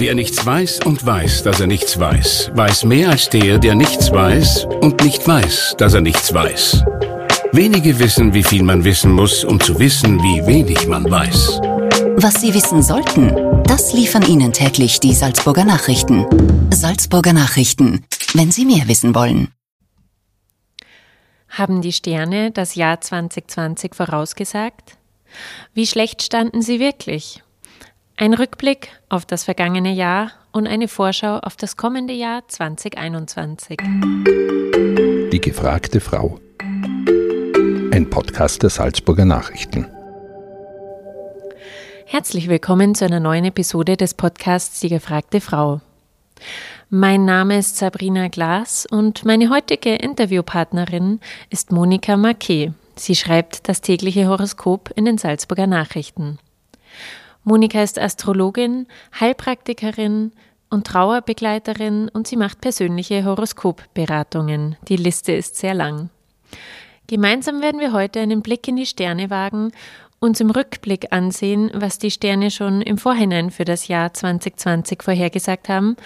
Wer nichts weiß und weiß, dass er nichts weiß, weiß mehr als der, der nichts weiß und nicht weiß, dass er nichts weiß. Wenige wissen, wie viel man wissen muss, um zu wissen, wie wenig man weiß. Was Sie wissen sollten, das liefern Ihnen täglich die Salzburger Nachrichten. Salzburger Nachrichten, wenn Sie mehr wissen wollen. Haben die Sterne das Jahr 2020 vorausgesagt? Wie schlecht standen sie wirklich? Ein Rückblick auf das vergangene Jahr und eine Vorschau auf das kommende Jahr 2021. Die gefragte Frau. Ein Podcast der Salzburger Nachrichten. Herzlich willkommen zu einer neuen Episode des Podcasts Die gefragte Frau. Mein Name ist Sabrina Glas und meine heutige Interviewpartnerin ist Monika Marquet. Sie schreibt das tägliche Horoskop in den Salzburger Nachrichten. Monika ist Astrologin, Heilpraktikerin und Trauerbegleiterin und sie macht persönliche Horoskopberatungen. Die Liste ist sehr lang. Gemeinsam werden wir heute einen Blick in die Sterne wagen, uns im Rückblick ansehen, was die Sterne schon im Vorhinein für das Jahr 2020 vorhergesagt haben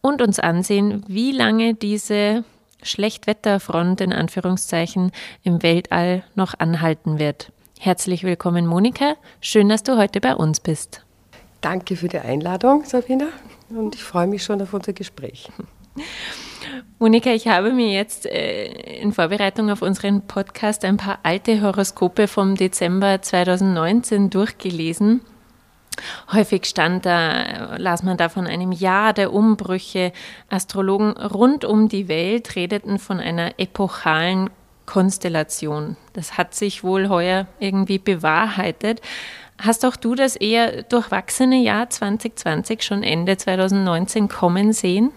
und uns ansehen, wie lange diese Schlechtwetterfront in Anführungszeichen im Weltall noch anhalten wird. Herzlich willkommen, Monika. Schön, dass du heute bei uns bist. Danke für die Einladung, Sabina. Und ich freue mich schon auf unser Gespräch. Monika, ich habe mir jetzt äh, in Vorbereitung auf unseren Podcast ein paar alte Horoskope vom Dezember 2019 durchgelesen. Häufig stand da, las man da von einem Jahr der Umbrüche. Astrologen rund um die Welt redeten von einer epochalen Konstellation. Das hat sich wohl heuer irgendwie bewahrheitet. Hast auch du das eher durchwachsene Jahr 2020 schon Ende 2019 kommen sehen?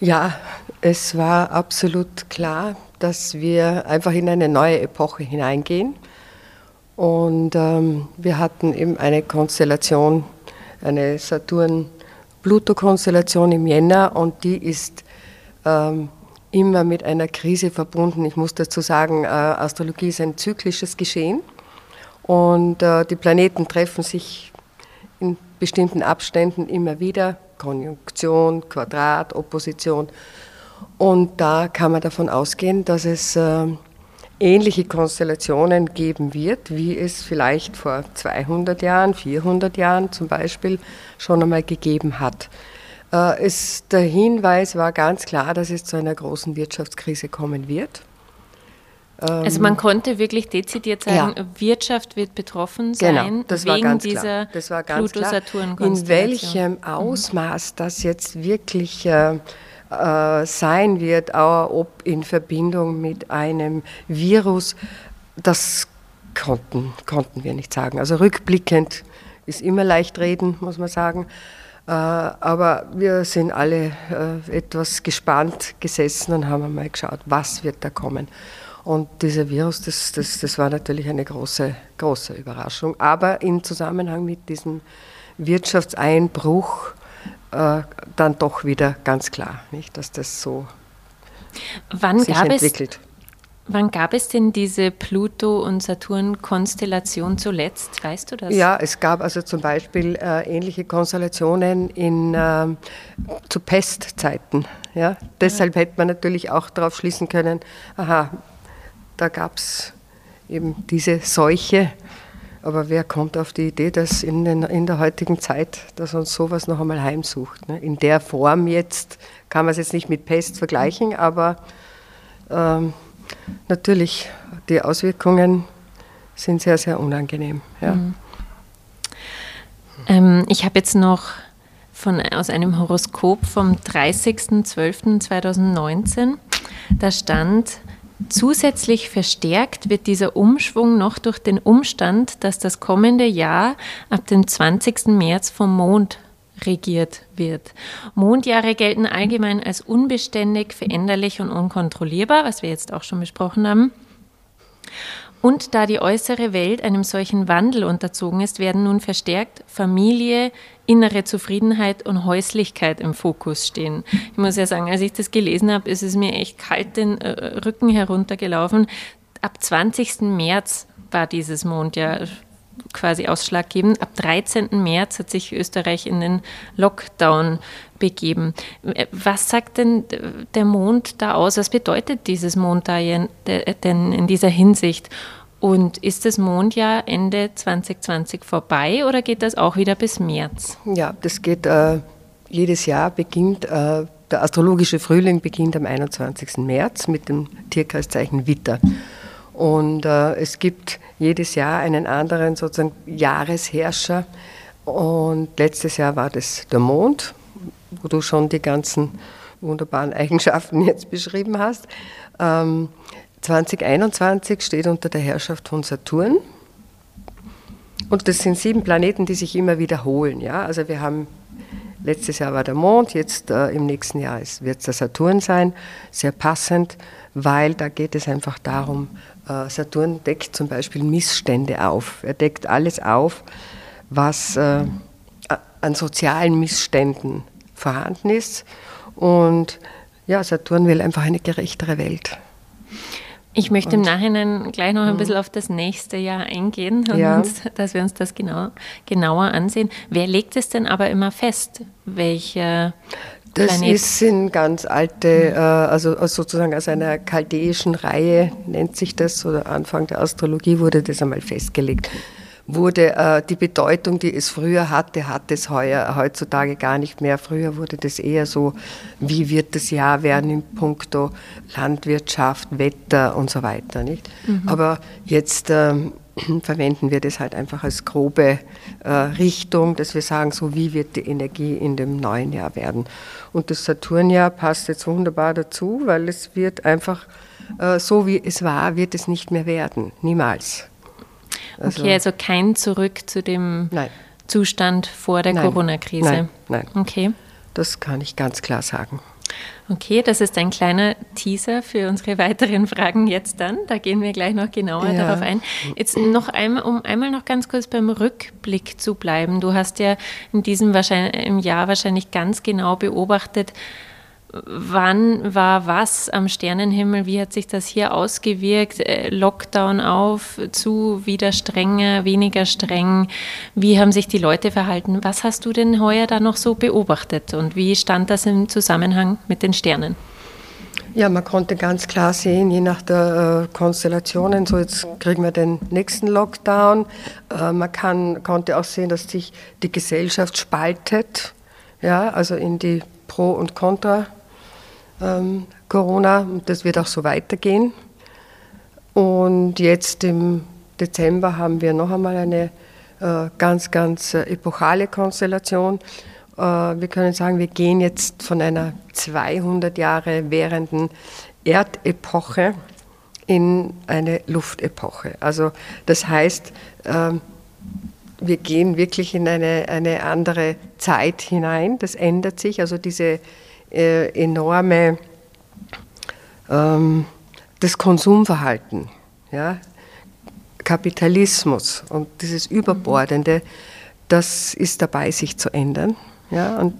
Ja, es war absolut klar, dass wir einfach in eine neue Epoche hineingehen. Und ähm, wir hatten eben eine Konstellation, eine Saturn-Pluto-Konstellation im Jänner und die ist ähm, immer mit einer Krise verbunden. Ich muss dazu sagen, äh, Astrologie ist ein zyklisches Geschehen und äh, die Planeten treffen sich in bestimmten Abständen immer wieder, Konjunktion, Quadrat, Opposition. Und da kann man davon ausgehen, dass es äh, ähnliche Konstellationen geben wird, wie es vielleicht vor 200 Jahren, 400 Jahren zum Beispiel schon einmal gegeben hat. Äh, es, der Hinweis war ganz klar, dass es zu einer großen Wirtschaftskrise kommen wird. Also man konnte wirklich dezidiert sagen, ja. Wirtschaft wird betroffen genau, sein genau, das wegen war dieser Pluto-Saturn-Konstellation. In welchem mhm. Ausmaß das jetzt wirklich äh, äh, sein wird, auch ob in Verbindung mit einem Virus, das konnten, konnten wir nicht sagen. Also rückblickend ist immer leicht reden, muss man sagen. Äh, aber wir sind alle äh, etwas gespannt gesessen und haben einmal geschaut, was wird da kommen. Und dieser Virus, das, das, das war natürlich eine große, große Überraschung. Aber im Zusammenhang mit diesem Wirtschaftseinbruch äh, dann doch wieder ganz klar, nicht, dass das so Wann sich entwickelt. Es Wann gab es denn diese Pluto- und Saturn-Konstellation zuletzt? Weißt du das? Ja, es gab also zum Beispiel äh, ähnliche Konstellationen in, äh, zu Pestzeiten. Ja? Deshalb hätte man natürlich auch darauf schließen können, aha, da gab es eben diese Seuche. Aber wer kommt auf die Idee, dass in, den, in der heutigen Zeit, dass uns sowas noch einmal heimsucht? Ne? In der Form jetzt kann man es jetzt nicht mit Pest vergleichen, aber ähm, natürlich, die Auswirkungen sind sehr, sehr unangenehm. Ja. Mhm. Ähm, ich habe jetzt noch von, aus einem Horoskop vom 30.12.2019, da stand, Zusätzlich verstärkt wird dieser Umschwung noch durch den Umstand, dass das kommende Jahr ab dem 20. März vom Mond regiert wird. Mondjahre gelten allgemein als unbeständig, veränderlich und unkontrollierbar, was wir jetzt auch schon besprochen haben. Und da die äußere Welt einem solchen Wandel unterzogen ist, werden nun verstärkt Familie, innere Zufriedenheit und Häuslichkeit im Fokus stehen. Ich muss ja sagen, als ich das gelesen habe, ist es mir echt kalt den äh, Rücken heruntergelaufen. Ab 20. März war dieses Mondjahr quasi ausschlaggebend. Ab 13. März hat sich Österreich in den Lockdown begeben. Was sagt denn der Mond da aus? Was bedeutet dieses Mondjahr denn in dieser Hinsicht? Und ist das Mondjahr Ende 2020 vorbei oder geht das auch wieder bis März? Ja, das geht äh, jedes Jahr beginnt, äh, der astrologische Frühling beginnt am 21. März mit dem Tierkreiszeichen Witter. Und äh, es gibt jedes Jahr einen anderen sozusagen Jahresherrscher. Und letztes Jahr war das der Mond, wo du schon die ganzen wunderbaren Eigenschaften jetzt beschrieben hast. Ähm, 2021 steht unter der Herrschaft von Saturn. Und das sind sieben Planeten, die sich immer wiederholen. Ja? Also wir haben, letztes Jahr war der Mond, jetzt äh, im nächsten Jahr wird es der Saturn sein. Sehr passend, weil da geht es einfach darum, äh, Saturn deckt zum Beispiel Missstände auf. Er deckt alles auf, was äh, an sozialen Missständen vorhanden ist. Und ja, Saturn will einfach eine gerechtere Welt. Ich möchte und, im Nachhinein gleich noch ein mhm. bisschen auf das nächste Jahr eingehen, ja. uns, dass wir uns das genau, genauer ansehen. Wer legt es denn aber immer fest, welcher das Planet? ist in ganz alte, äh, also sozusagen aus einer chaldäischen Reihe nennt sich das, oder Anfang der Astrologie wurde das einmal festgelegt wurde äh, die Bedeutung, die es früher hatte, hat es heuer, heutzutage gar nicht mehr. Früher wurde das eher so, wie wird das Jahr werden in puncto Landwirtschaft, Wetter und so weiter. Nicht? Mhm. Aber jetzt ähm, verwenden wir das halt einfach als grobe äh, Richtung, dass wir sagen, so wie wird die Energie in dem neuen Jahr werden. Und das Saturnjahr passt jetzt wunderbar dazu, weil es wird einfach äh, so wie es war, wird es nicht mehr werden. Niemals. Also okay, also kein Zurück zu dem nein. Zustand vor der Corona-Krise. Nein, nein. Okay. Das kann ich ganz klar sagen. Okay, das ist ein kleiner Teaser für unsere weiteren Fragen jetzt dann. Da gehen wir gleich noch genauer ja. darauf ein. Jetzt noch einmal, um einmal noch ganz kurz beim Rückblick zu bleiben. Du hast ja in diesem wahrscheinlich, im Jahr wahrscheinlich ganz genau beobachtet, wann war was am Sternenhimmel, wie hat sich das hier ausgewirkt, äh, Lockdown auf, zu, wieder strenger, weniger streng, wie haben sich die Leute verhalten? Was hast du denn heuer da noch so beobachtet und wie stand das im Zusammenhang mit den Sternen? Ja, man konnte ganz klar sehen, je nach der äh, Konstellationen, so jetzt kriegen wir den nächsten Lockdown. Äh, man kann, konnte auch sehen, dass sich die Gesellschaft spaltet, ja, also in die Pro- und Contra- ähm, Corona und das wird auch so weitergehen. Und jetzt im Dezember haben wir noch einmal eine äh, ganz, ganz äh, epochale Konstellation. Äh, wir können sagen, wir gehen jetzt von einer 200 Jahre währenden Erdepoche in eine Luftepoche. Also das heißt, ähm, wir gehen wirklich in eine, eine andere Zeit hinein. Das ändert sich. Also diese äh, enorme ähm, das Konsumverhalten, ja, Kapitalismus und dieses Überbordende, das ist dabei, sich zu ändern. Ja, und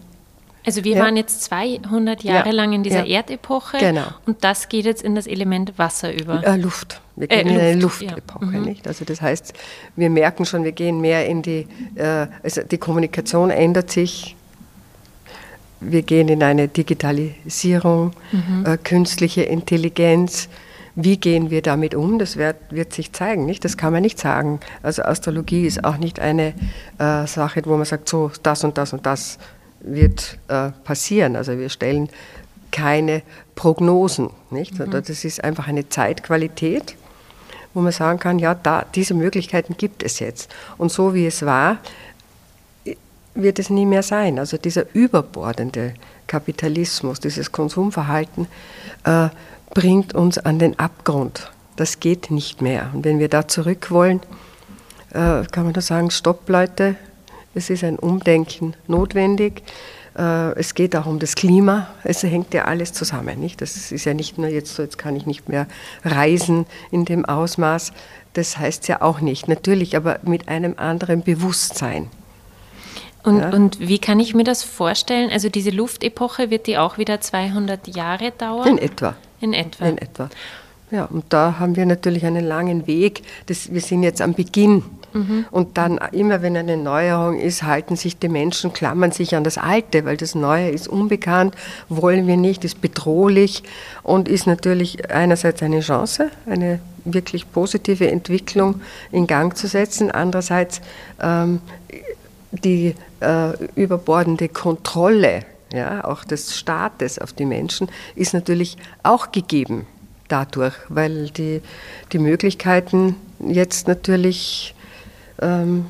also wir ja. waren jetzt 200 Jahre ja. lang in dieser ja. Erdepoche genau. und das geht jetzt in das Element Wasser über. Äh, Luft. Wir gehen äh, in eine Luftepoche, mhm. nicht? Also das heißt, wir merken schon, wir gehen mehr in die, äh, also die Kommunikation ändert sich, wir gehen in eine Digitalisierung, mhm. äh, künstliche Intelligenz. Wie gehen wir damit um? Das wird, wird, sich zeigen, nicht? Das kann man nicht sagen. Also Astrologie ist auch nicht eine äh, Sache, wo man sagt, so das und das und das wird äh, passieren. Also wir stellen keine Prognosen, nicht? Mhm. Das ist einfach eine Zeitqualität, wo man sagen kann, ja, da, diese Möglichkeiten gibt es jetzt. Und so wie es war, wird es nie mehr sein. Also dieser überbordende Kapitalismus, dieses Konsumverhalten äh, bringt uns an den Abgrund. Das geht nicht mehr. Und wenn wir da zurück wollen, äh, kann man nur sagen, stopp Leute, es ist ein Umdenken notwendig. Äh, es geht auch um das Klima. Es hängt ja alles zusammen. Nicht? Das ist ja nicht nur jetzt so, jetzt kann ich nicht mehr reisen in dem Ausmaß. Das heißt ja auch nicht. Natürlich, aber mit einem anderen Bewusstsein. Und, ja. und wie kann ich mir das vorstellen? Also diese Luftepoche, wird die auch wieder 200 Jahre dauern? In etwa. In etwa. In etwa. Ja, und da haben wir natürlich einen langen Weg. Das, wir sind jetzt am Beginn Mhm. Und dann immer, wenn eine Neuerung ist, halten sich die Menschen, klammern sich an das Alte, weil das Neue ist unbekannt, wollen wir nicht, ist bedrohlich und ist natürlich einerseits eine Chance, eine wirklich positive Entwicklung in Gang zu setzen, andererseits ähm, die äh, überbordende Kontrolle ja, auch des Staates auf die Menschen ist natürlich auch gegeben dadurch, weil die, die Möglichkeiten jetzt natürlich ähm,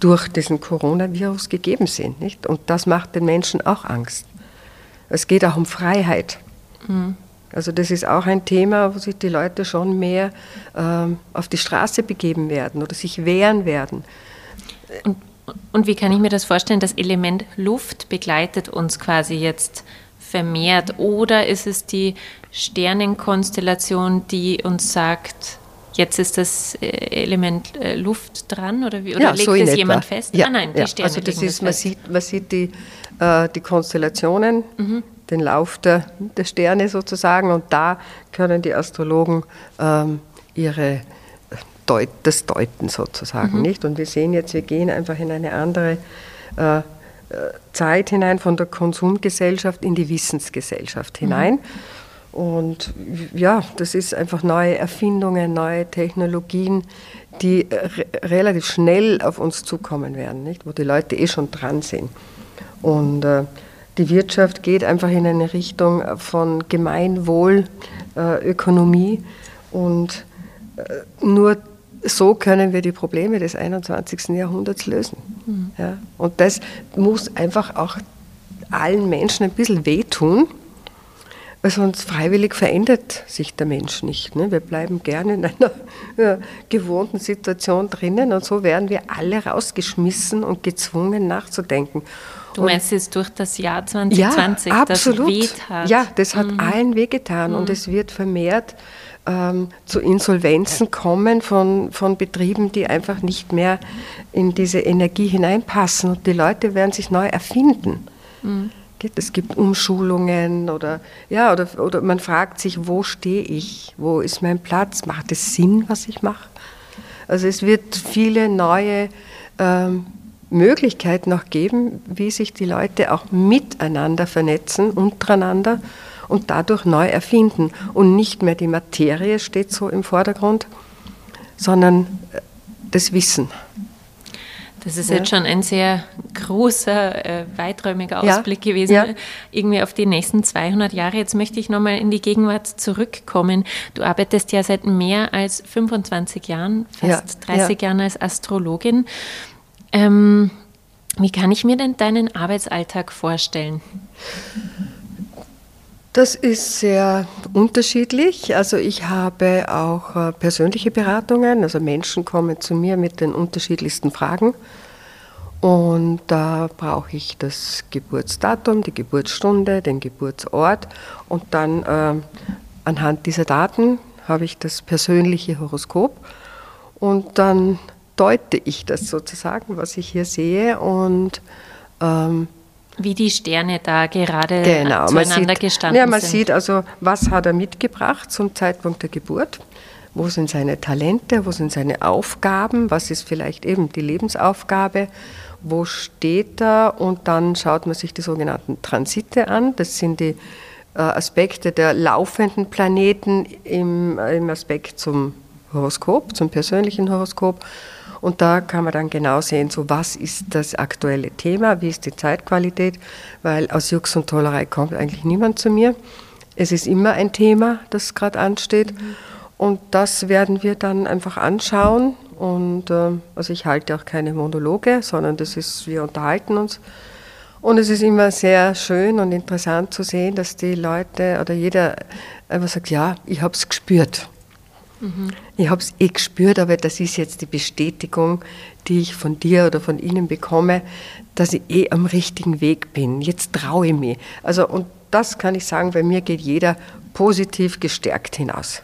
durch diesen Coronavirus gegeben sind. Nicht? Und das macht den Menschen auch Angst. Es geht auch um Freiheit. Mhm. Also das ist auch ein Thema, wo sich die Leute schon mehr ähm, auf die Straße begeben werden oder sich wehren werden. Und, und wie kann ich mir das vorstellen? Das Element Luft begleitet uns quasi jetzt vermehrt oder ist es die Sternenkonstellation, die uns sagt, jetzt ist das äh, Element äh, Luft dran oder, wie, oder ja, legt so es etwa. jemand fest? Ja, ah nein, die ja. Sterne also das ist, man sieht, man sieht die, äh, die Konstellationen, mhm. den Lauf der, der, Sterne sozusagen und da können die Astrologen ähm, ihre Deut, das deuten sozusagen, mhm. nicht? Und wir sehen jetzt, wir gehen einfach in eine andere äh, Zeit hinein von der Konsumgesellschaft in die Wissensgesellschaft hinein. Mhm. Und ja, das ist einfach neue Erfindungen, neue Technologien, die re relativ schnell auf uns zukommen werden, nicht? wo die Leute eh schon dran sind. Und äh, die Wirtschaft geht einfach in eine Richtung von Gemeinwohl, äh, Ökonomie und äh, nur so können wir die Probleme des 21. Jahrhunderts lösen. Mhm. Ja? Und das muss einfach auch allen Menschen ein bisschen wehtun weil sonst freiwillig verändert sich der Mensch nicht. Ne? Wir bleiben gerne in einer ja, gewohnten Situation drinnen und so werden wir alle rausgeschmissen und gezwungen nachzudenken. Du meinst jetzt durch das Jahr 2020, ja, absolut. das wehtat? Ja, das hat mhm. allen wehgetan mhm. und es wird vermehrt ähm, zu Insolvenzen kommen von, von Betrieben, die einfach nicht mehr in diese Energie hineinpassen und die Leute werden sich neu erfinden. Mhm. Es gibt Umschulungen oder, ja, oder, oder man fragt sich, wo stehe ich? Wo ist mein Platz? Macht es Sinn, was ich mache? Also es wird viele neue ähm, Möglichkeiten noch geben, wie sich die Leute auch miteinander vernetzen, untereinander und dadurch neu erfinden. Und nicht mehr die Materie steht so im Vordergrund, sondern äh, das Wissen. Das ist ja. jetzt schon ein sehr großer, äh, weiträumiger Ausblick ja. gewesen, ja. irgendwie auf die nächsten 200 Jahre. Jetzt möchte ich nochmal in die Gegenwart zurückkommen. Du arbeitest ja seit mehr als 25 Jahren, fast 30 Jahren als Astrologin. Ähm, wie kann ich mir denn deinen Arbeitsalltag vorstellen? Das ist sehr unterschiedlich. Also ich habe auch äh, persönliche Beratungen, also Menschen kommen zu mir mit den unterschiedlichsten Fragen. Und da brauche ich das Geburtsdatum, die Geburtsstunde, den Geburtsort und dann äh, anhand dieser Daten habe ich das persönliche Horoskop und dann deute ich das sozusagen, was ich hier sehe und ähm, wie die Sterne da gerade genau, zueinander sieht, gestanden ja, man sind. sieht also, was hat er mitgebracht zum Zeitpunkt der Geburt wo sind seine Talente, wo sind seine Aufgaben, was ist vielleicht eben die Lebensaufgabe, wo steht er und dann schaut man sich die sogenannten Transite an. Das sind die äh, Aspekte der laufenden Planeten im, im Aspekt zum Horoskop, zum persönlichen Horoskop. Und da kann man dann genau sehen, so was ist das aktuelle Thema, wie ist die Zeitqualität, weil aus Jux und Tollerei kommt eigentlich niemand zu mir. Es ist immer ein Thema, das gerade ansteht. Und das werden wir dann einfach anschauen. Und äh, also ich halte auch keine Monologe, sondern das ist, wir unterhalten uns. Und es ist immer sehr schön und interessant zu sehen, dass die Leute oder jeder einfach sagt, ja, ich habe es gespürt. Mhm. Ich habe es eh gespürt, aber das ist jetzt die Bestätigung, die ich von dir oder von Ihnen bekomme, dass ich eh am richtigen Weg bin. Jetzt traue ich mich. Also, und das kann ich sagen, bei mir geht jeder positiv gestärkt hinaus.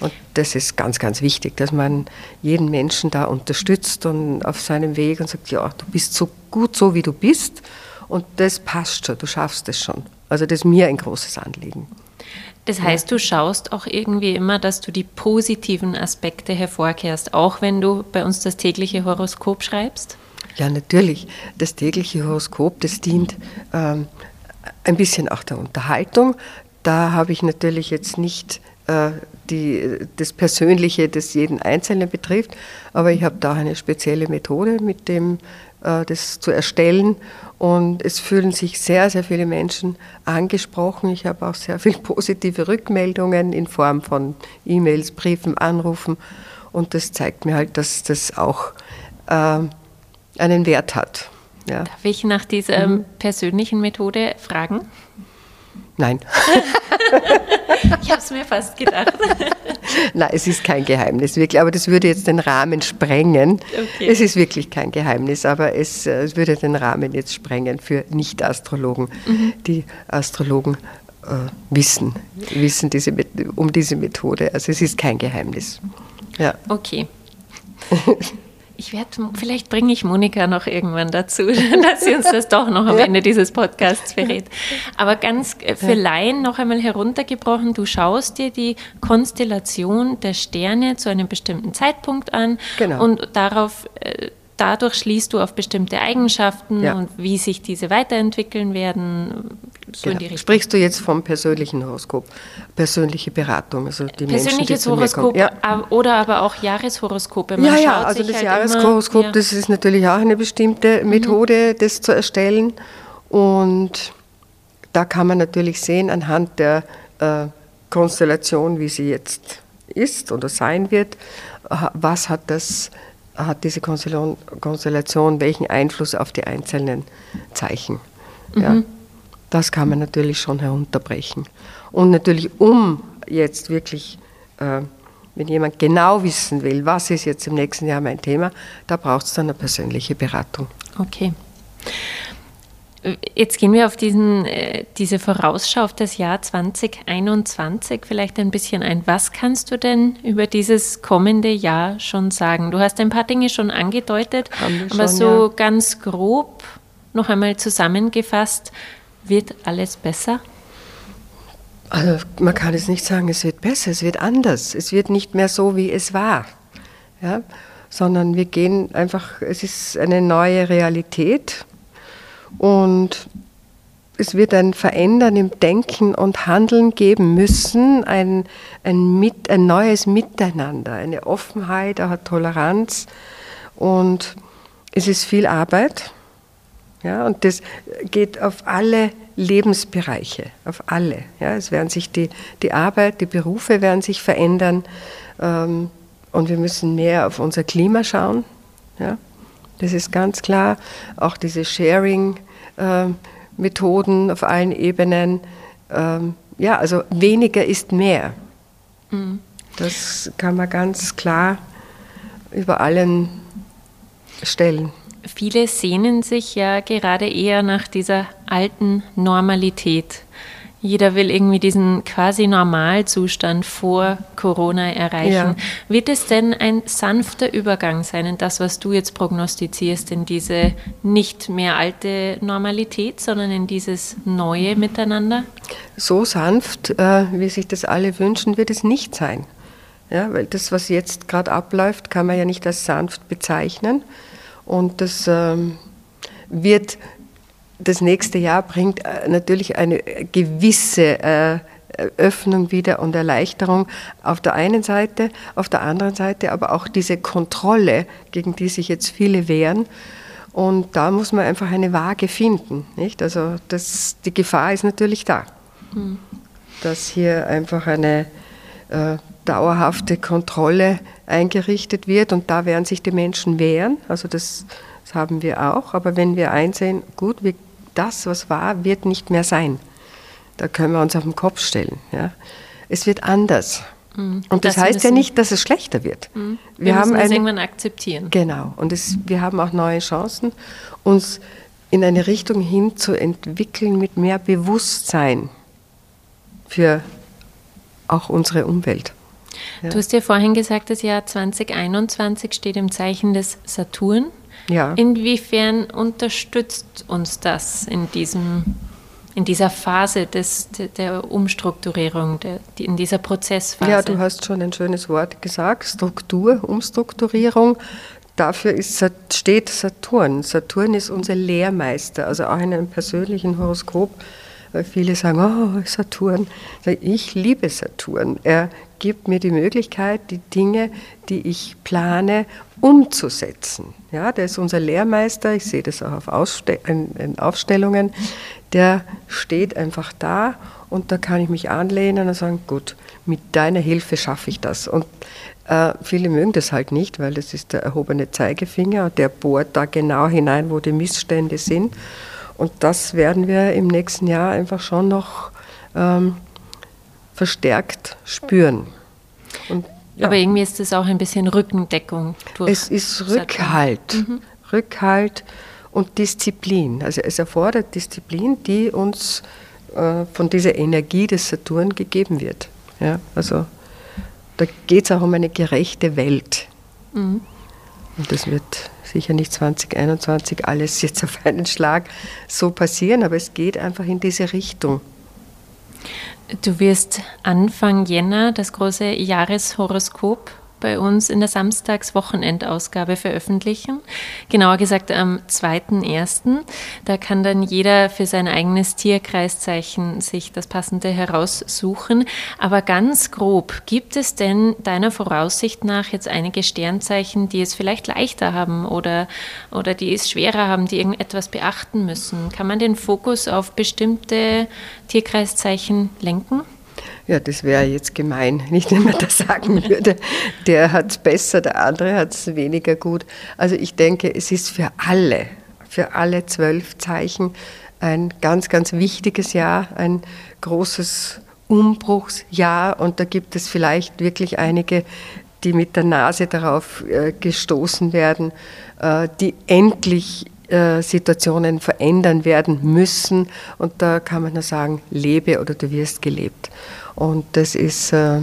Und das ist ganz, ganz wichtig, dass man jeden Menschen da unterstützt und auf seinem Weg und sagt, ja, du bist so gut so, wie du bist und das passt schon, du schaffst es schon. Also das ist mir ein großes Anliegen. Das heißt, du schaust auch irgendwie immer, dass du die positiven Aspekte hervorkehrst, auch wenn du bei uns das tägliche Horoskop schreibst? Ja, natürlich. Das tägliche Horoskop, das dient ähm, ein bisschen auch der Unterhaltung. Da habe ich natürlich jetzt nicht äh, die, das Persönliche, das jeden Einzelnen betrifft, aber ich habe da eine spezielle Methode, mit dem das zu erstellen. Und es fühlen sich sehr, sehr viele Menschen angesprochen. Ich habe auch sehr viele positive Rückmeldungen in Form von E-Mails, Briefen, Anrufen. Und das zeigt mir halt, dass das auch äh, einen Wert hat. Ja. Darf ich nach dieser mhm. persönlichen Methode fragen? Nein. ich habe es mir fast gedacht. Nein, es ist kein Geheimnis, wirklich. Aber das würde jetzt den Rahmen sprengen. Okay. Es ist wirklich kein Geheimnis, aber es, äh, es würde den Rahmen jetzt sprengen für Nicht-Astrologen. Mhm. Die Astrologen äh, wissen, wissen diese, um diese Methode. Also es ist kein Geheimnis. Ja. Okay. Ich werde, vielleicht bringe ich Monika noch irgendwann dazu, dass sie uns das doch noch am. Ende dieses Podcasts verrät. Aber ganz äh, für Laien noch einmal heruntergebrochen, du schaust dir die Konstellation der Sterne zu einem bestimmten Zeitpunkt an genau. und darauf äh, dadurch schließt du auf bestimmte Eigenschaften ja. und wie sich diese weiterentwickeln werden. So genau. Sprichst du jetzt vom persönlichen Horoskop, persönliche Beratung, also die Persönliches Menschen, die Horoskop ja. oder aber auch Jahreshoroskope. Man ja, ja, also das halt Jahreshoroskop, immer, ja. das ist natürlich auch eine bestimmte mhm. Methode, mhm. das zu erstellen. Und da kann man natürlich sehen, anhand der äh, Konstellation, wie sie jetzt ist oder sein wird, was hat das hat diese Konstellation welchen Einfluss auf die einzelnen Zeichen. Mhm. Ja, das kann man natürlich schon herunterbrechen. Und natürlich, um jetzt wirklich, äh, wenn jemand genau wissen will, was ist jetzt im nächsten Jahr mein Thema, da braucht es dann eine persönliche Beratung. Okay. Jetzt gehen wir auf diesen, äh, diese Vorausschau auf das Jahr 2021 vielleicht ein bisschen ein. Was kannst du denn über dieses kommende Jahr schon sagen? Du hast ein paar Dinge schon angedeutet, aber schon, so ja. ganz grob noch einmal zusammengefasst, wird alles besser? Also man kann es nicht sagen, es wird besser, es wird anders. Es wird nicht mehr so, wie es war. Ja? Sondern wir gehen einfach, es ist eine neue Realität und es wird ein Verändern im Denken und Handeln geben müssen, ein, ein, mit, ein neues Miteinander, eine Offenheit, eine Toleranz. Und es ist viel Arbeit. Ja, und das geht auf alle Lebensbereiche, auf alle. Ja, es werden sich die, die Arbeit, die Berufe werden sich verändern. Ähm, und wir müssen mehr auf unser Klima schauen. Ja, das ist ganz klar. Auch diese Sharing-Methoden auf allen Ebenen. Ähm, ja, also weniger ist mehr. Mhm. Das kann man ganz klar über allen stellen. Viele sehnen sich ja gerade eher nach dieser alten Normalität. Jeder will irgendwie diesen quasi Normalzustand vor Corona erreichen. Ja. Wird es denn ein sanfter Übergang sein in das, was du jetzt prognostizierst, in diese nicht mehr alte Normalität, sondern in dieses neue Miteinander? So sanft, äh, wie sich das alle wünschen, wird es nicht sein. Ja, weil das, was jetzt gerade abläuft, kann man ja nicht als sanft bezeichnen. Und das ähm, wird das nächste Jahr bringt äh, natürlich eine gewisse äh, Öffnung wieder und Erleichterung auf der einen Seite, auf der anderen Seite aber auch diese Kontrolle, gegen die sich jetzt viele wehren. Und da muss man einfach eine Waage finden. Nicht? Also das, die Gefahr ist natürlich da, mhm. dass hier einfach eine äh, dauerhafte Kontrolle eingerichtet wird und da werden sich die Menschen wehren. Also das, das haben wir auch. Aber wenn wir einsehen, gut, wir das, was war, wird nicht mehr sein. Da können wir uns auf den Kopf stellen. Ja. Es wird anders. Mhm. Und das, das heißt ja nicht, dass es schlechter wird. Mhm. Wir, wir müssen haben das irgendwann akzeptieren. Genau. Und es, wir haben auch neue Chancen, uns in eine Richtung hin zu entwickeln mit mehr Bewusstsein für auch unsere Umwelt. Ja. Du hast ja vorhin gesagt, das Jahr 2021 steht im Zeichen des Saturn. Ja. Inwiefern unterstützt uns das in diesem in dieser Phase des, der Umstrukturierung, der, in dieser Prozessphase. Ja, du hast schon ein schönes Wort gesagt, Struktur, Umstrukturierung. Dafür ist, steht Saturn. Saturn ist unser Lehrmeister, also auch in einem persönlichen Horoskop. Viele sagen, oh, Saturn. Ich liebe Saturn. Er gibt mir die Möglichkeit, die Dinge, die ich plane, umzusetzen. Ja, der ist unser Lehrmeister, ich sehe das auch auf Ausste in Aufstellungen, der steht einfach da und da kann ich mich anlehnen und sagen, gut, mit deiner Hilfe schaffe ich das. Und äh, viele mögen das halt nicht, weil das ist der erhobene Zeigefinger, der bohrt da genau hinein, wo die Missstände sind. Und das werden wir im nächsten Jahr einfach schon noch ähm, verstärkt spüren. Und, ja. Aber irgendwie ist es auch ein bisschen Rückendeckung. es ist Rückhalt. Mhm. Rückhalt und Disziplin. Also es erfordert Disziplin, die uns äh, von dieser Energie des Saturn gegeben wird. Ja, also da geht es auch um eine gerechte Welt. Mhm. Und das wird sicher nicht 2021 alles jetzt auf einen Schlag so passieren, aber es geht einfach in diese Richtung. Du wirst Anfang Jänner das große Jahreshoroskop bei uns in der Samstags-Wochenendausgabe veröffentlichen. Genauer gesagt am 2.1. Da kann dann jeder für sein eigenes Tierkreiszeichen sich das passende heraussuchen. Aber ganz grob, gibt es denn deiner Voraussicht nach jetzt einige Sternzeichen, die es vielleicht leichter haben oder, oder die es schwerer haben, die irgendetwas beachten müssen? Kann man den Fokus auf bestimmte Tierkreiszeichen lenken? Ja, das wäre jetzt gemein, nicht wenn man das sagen würde. Der hat es besser, der andere hat es weniger gut. Also ich denke, es ist für alle, für alle zwölf Zeichen ein ganz, ganz wichtiges Jahr, ein großes Umbruchsjahr und da gibt es vielleicht wirklich einige, die mit der Nase darauf äh, gestoßen werden, äh, die endlich äh, Situationen verändern werden müssen. Und da kann man nur sagen, lebe oder du wirst gelebt. Und das ist, äh,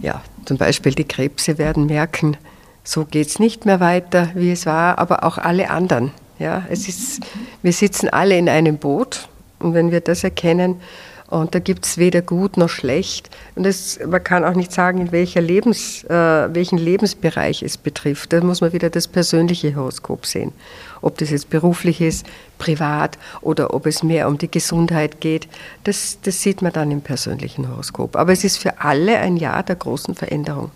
ja, zum Beispiel die Krebse werden merken, so geht es nicht mehr weiter, wie es war, aber auch alle anderen. Ja, es ist, wir sitzen alle in einem Boot und wenn wir das erkennen, und da gibt es weder gut noch schlecht. Und das, man kann auch nicht sagen, in welcher Lebens, äh, welchen Lebensbereich es betrifft. Da muss man wieder das persönliche Horoskop sehen. Ob das jetzt beruflich ist, privat oder ob es mehr um die Gesundheit geht, das, das sieht man dann im persönlichen Horoskop. Aber es ist für alle ein Jahr der großen Veränderung.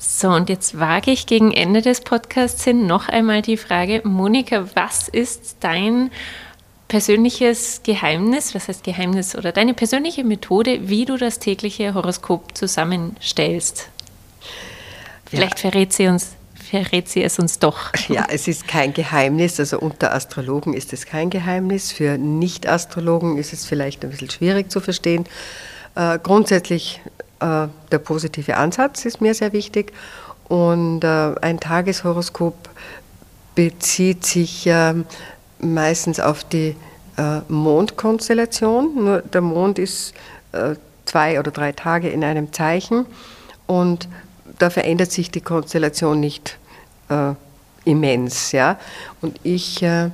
So, und jetzt wage ich gegen Ende des Podcasts hin noch einmal die Frage, Monika, was ist dein persönliches Geheimnis, was heißt Geheimnis oder deine persönliche Methode, wie du das tägliche Horoskop zusammenstellst? Vielleicht ja. verrät sie uns verrät sie es uns doch. Ja, es ist kein Geheimnis. Also unter Astrologen ist es kein Geheimnis. Für Nicht-Astrologen ist es vielleicht ein bisschen schwierig zu verstehen. Äh, grundsätzlich äh, der positive Ansatz ist mir sehr wichtig. Und äh, ein Tageshoroskop bezieht sich ähm, meistens auf die äh, Mondkonstellation. Nur der Mond ist äh, zwei oder drei Tage in einem Zeichen und da verändert sich die Konstellation nicht äh, immens. Ja? Und ich äh,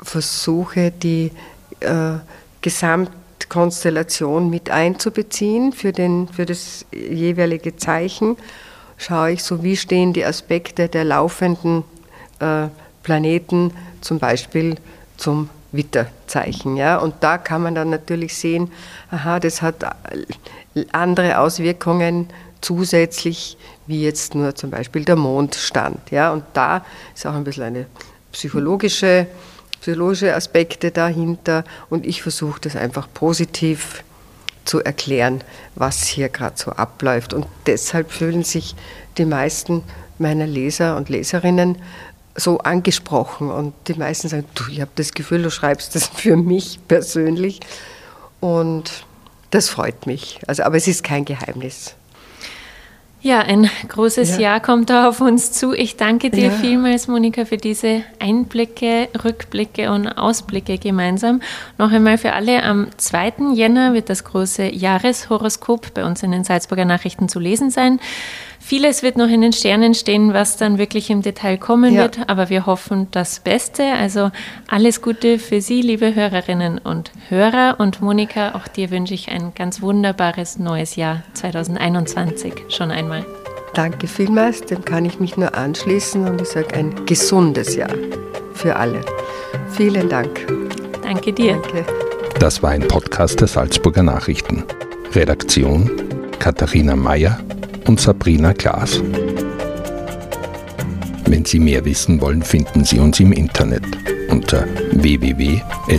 versuche die äh, Gesamtkonstellation mit einzubeziehen für, den, für das jeweilige Zeichen. Schaue ich so, wie stehen die Aspekte der laufenden äh, Planeten zum Beispiel zum Witterzeichen. Ja? Und da kann man dann natürlich sehen, aha, das hat andere Auswirkungen zusätzlich wie jetzt nur zum Beispiel der Mondstand. Ja? Und da ist auch ein bisschen eine psychologische, psychologische Aspekte dahinter und ich versuche das einfach positiv zu erklären, was hier gerade so abläuft. Und deshalb fühlen sich die meisten meiner Leser und Leserinnen so angesprochen und die meisten sagen, du, ich habe das Gefühl, du schreibst das für mich persönlich und das freut mich. Also, aber es ist kein Geheimnis. Ja, ein großes ja. Jahr kommt da auf uns zu. Ich danke dir ja. vielmals, Monika, für diese Einblicke, Rückblicke und Ausblicke gemeinsam. Noch einmal für alle, am 2. Jänner wird das große Jahreshoroskop bei uns in den Salzburger Nachrichten zu lesen sein. Vieles wird noch in den Sternen stehen, was dann wirklich im Detail kommen ja. wird, aber wir hoffen das Beste. Also alles Gute für Sie, liebe Hörerinnen und Hörer. Und Monika, auch dir wünsche ich ein ganz wunderbares neues Jahr 2021 schon einmal. Danke vielmals, dem kann ich mich nur anschließen und ich sage ein gesundes Jahr für alle. Vielen Dank. Danke dir. Danke. Das war ein Podcast der Salzburger Nachrichten. Redaktion Katharina Mayer und Sabrina Klaas. Wenn Sie mehr wissen wollen, finden Sie uns im Internet unter www.sn.at.